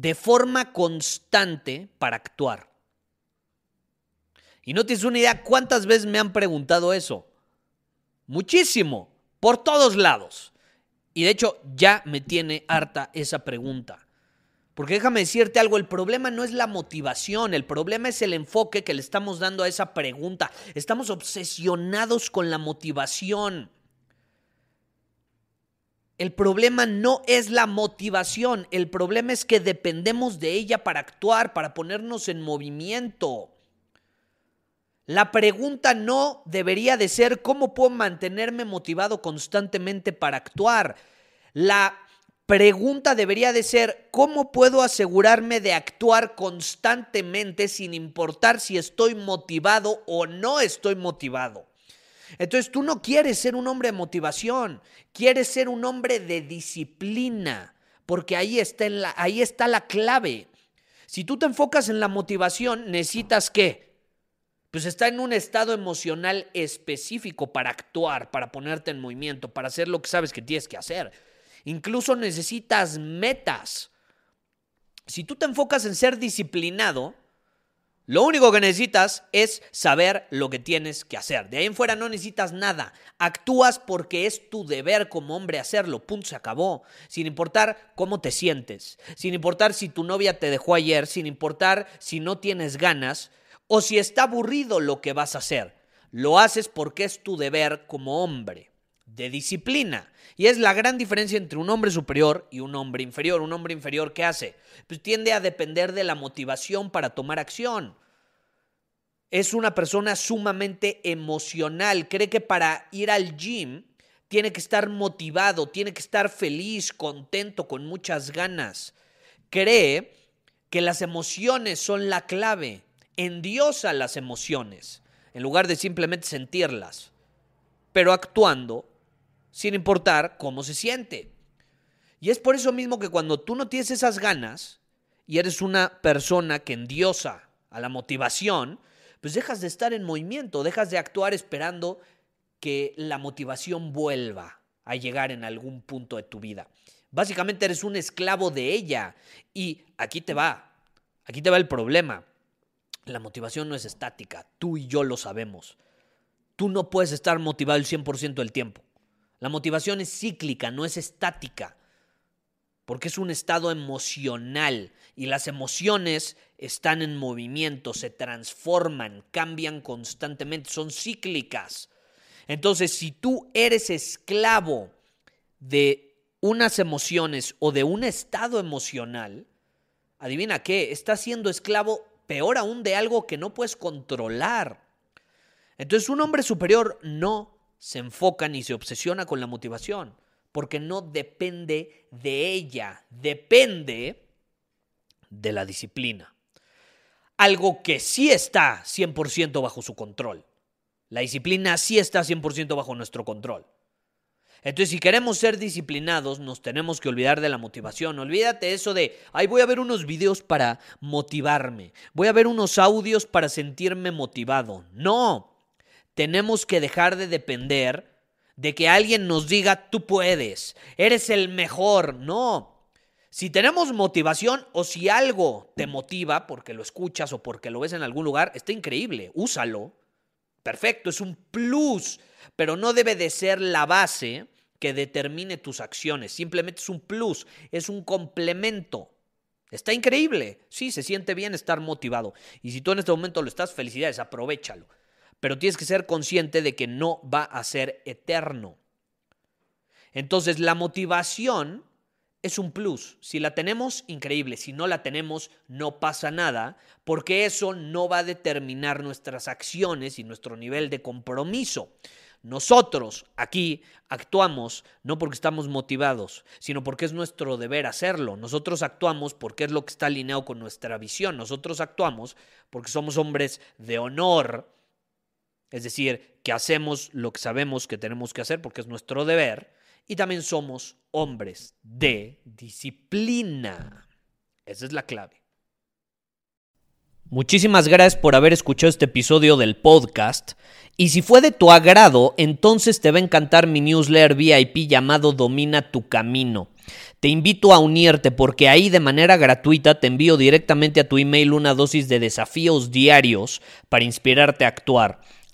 de forma constante para actuar? Y no tienes una idea cuántas veces me han preguntado eso. Muchísimo, por todos lados. Y de hecho ya me tiene harta esa pregunta. Porque déjame decirte algo, el problema no es la motivación, el problema es el enfoque que le estamos dando a esa pregunta. Estamos obsesionados con la motivación. El problema no es la motivación, el problema es que dependemos de ella para actuar, para ponernos en movimiento. La pregunta no debería de ser cómo puedo mantenerme motivado constantemente para actuar. La pregunta debería de ser cómo puedo asegurarme de actuar constantemente sin importar si estoy motivado o no estoy motivado. Entonces tú no quieres ser un hombre de motivación, quieres ser un hombre de disciplina, porque ahí está, la, ahí está la clave. Si tú te enfocas en la motivación, necesitas qué? pues está en un estado emocional específico para actuar, para ponerte en movimiento, para hacer lo que sabes que tienes que hacer. Incluso necesitas metas. Si tú te enfocas en ser disciplinado, lo único que necesitas es saber lo que tienes que hacer. De ahí en fuera no necesitas nada. Actúas porque es tu deber como hombre hacerlo. Punto, se acabó. Sin importar cómo te sientes. Sin importar si tu novia te dejó ayer. Sin importar si no tienes ganas o si está aburrido lo que vas a hacer. Lo haces porque es tu deber como hombre, de disciplina. Y es la gran diferencia entre un hombre superior y un hombre inferior. Un hombre inferior, ¿qué hace? Pues tiende a depender de la motivación para tomar acción. Es una persona sumamente emocional. Cree que para ir al gym tiene que estar motivado, tiene que estar feliz, contento, con muchas ganas. Cree que las emociones son la clave endiosa las emociones en lugar de simplemente sentirlas, pero actuando sin importar cómo se siente. Y es por eso mismo que cuando tú no tienes esas ganas y eres una persona que endiosa a la motivación, pues dejas de estar en movimiento, dejas de actuar esperando que la motivación vuelva a llegar en algún punto de tu vida. Básicamente eres un esclavo de ella y aquí te va, aquí te va el problema. La motivación no es estática, tú y yo lo sabemos. Tú no puedes estar motivado el 100% del tiempo. La motivación es cíclica, no es estática, porque es un estado emocional y las emociones están en movimiento, se transforman, cambian constantemente, son cíclicas. Entonces, si tú eres esclavo de unas emociones o de un estado emocional, adivina qué, estás siendo esclavo peor aún de algo que no puedes controlar. Entonces un hombre superior no se enfoca ni se obsesiona con la motivación, porque no depende de ella, depende de la disciplina. Algo que sí está 100% bajo su control. La disciplina sí está 100% bajo nuestro control. Entonces, si queremos ser disciplinados, nos tenemos que olvidar de la motivación. Olvídate eso de, ay, voy a ver unos videos para motivarme. Voy a ver unos audios para sentirme motivado. No, tenemos que dejar de depender de que alguien nos diga, tú puedes, eres el mejor. No. Si tenemos motivación o si algo te motiva porque lo escuchas o porque lo ves en algún lugar, está increíble, úsalo. Perfecto, es un plus pero no debe de ser la base que determine tus acciones. Simplemente es un plus, es un complemento. Está increíble. Sí, se siente bien estar motivado. Y si tú en este momento lo estás, felicidades, aprovechalo. Pero tienes que ser consciente de que no va a ser eterno. Entonces, la motivación es un plus. Si la tenemos, increíble. Si no la tenemos, no pasa nada, porque eso no va a determinar nuestras acciones y nuestro nivel de compromiso. Nosotros aquí actuamos no porque estamos motivados, sino porque es nuestro deber hacerlo. Nosotros actuamos porque es lo que está alineado con nuestra visión. Nosotros actuamos porque somos hombres de honor, es decir, que hacemos lo que sabemos que tenemos que hacer porque es nuestro deber. Y también somos hombres de disciplina. Esa es la clave. Muchísimas gracias por haber escuchado este episodio del podcast. Y si fue de tu agrado, entonces te va a encantar mi newsletter VIP llamado Domina tu Camino. Te invito a unirte porque ahí de manera gratuita te envío directamente a tu email una dosis de desafíos diarios para inspirarte a actuar.